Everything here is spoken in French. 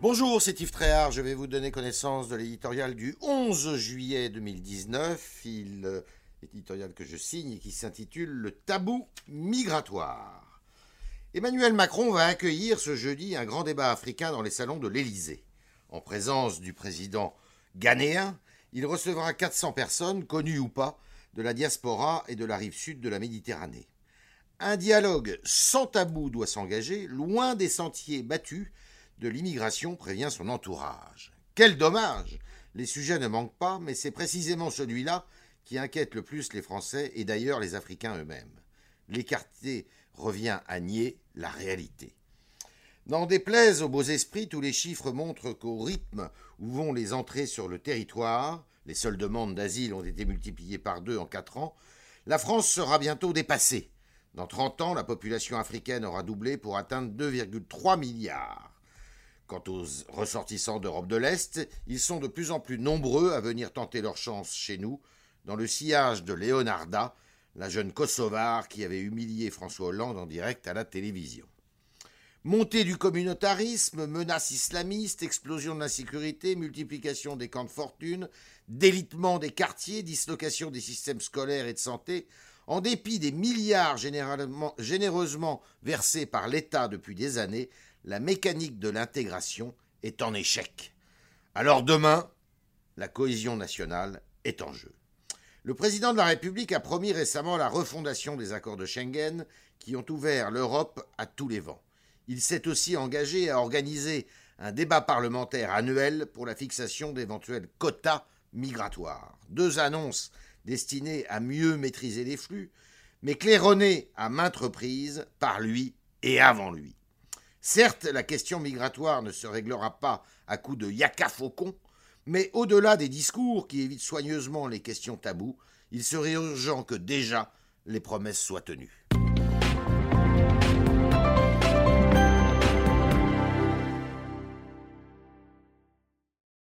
Bonjour, c'est Yves Tréhard. Je vais vous donner connaissance de l'éditorial du 11 juillet 2019. Il, euh, éditorial que je signe et qui s'intitule Le tabou migratoire. Emmanuel Macron va accueillir ce jeudi un grand débat africain dans les salons de l'Élysée. En présence du président ghanéen, il recevra 400 personnes, connues ou pas, de la diaspora et de la rive sud de la Méditerranée. Un dialogue sans tabou doit s'engager, loin des sentiers battus de l'immigration, prévient son entourage. Quel dommage Les sujets ne manquent pas, mais c'est précisément celui-là qui inquiète le plus les Français et d'ailleurs les Africains eux-mêmes. L'écarté revient à nier la réalité. N'en déplaise aux beaux esprits, tous les chiffres montrent qu'au rythme où vont les entrées sur le territoire, les seules demandes d'asile ont été multipliées par deux en quatre ans, la France sera bientôt dépassée. Dans 30 ans, la population africaine aura doublé pour atteindre 2,3 milliards. Quant aux ressortissants d'Europe de l'Est, ils sont de plus en plus nombreux à venir tenter leur chance chez nous, dans le sillage de Leonarda, la jeune Kosovare qui avait humilié François Hollande en direct à la télévision. Montée du communautarisme, menaces islamistes, explosion de l'insécurité, multiplication des camps de fortune, délitement des quartiers, dislocation des systèmes scolaires et de santé, en dépit des milliards généreusement versés par l'État depuis des années, la mécanique de l'intégration est en échec. Alors demain, la cohésion nationale est en jeu. Le président de la République a promis récemment la refondation des accords de Schengen qui ont ouvert l'Europe à tous les vents. Il s'est aussi engagé à organiser un débat parlementaire annuel pour la fixation d'éventuels quotas migratoires. Deux annonces destinées à mieux maîtriser les flux, mais claironnées à maintes reprises par lui et avant lui. Certes, la question migratoire ne se réglera pas à coups de yaka faucon, mais au-delà des discours qui évitent soigneusement les questions tabous, il serait urgent que déjà les promesses soient tenues.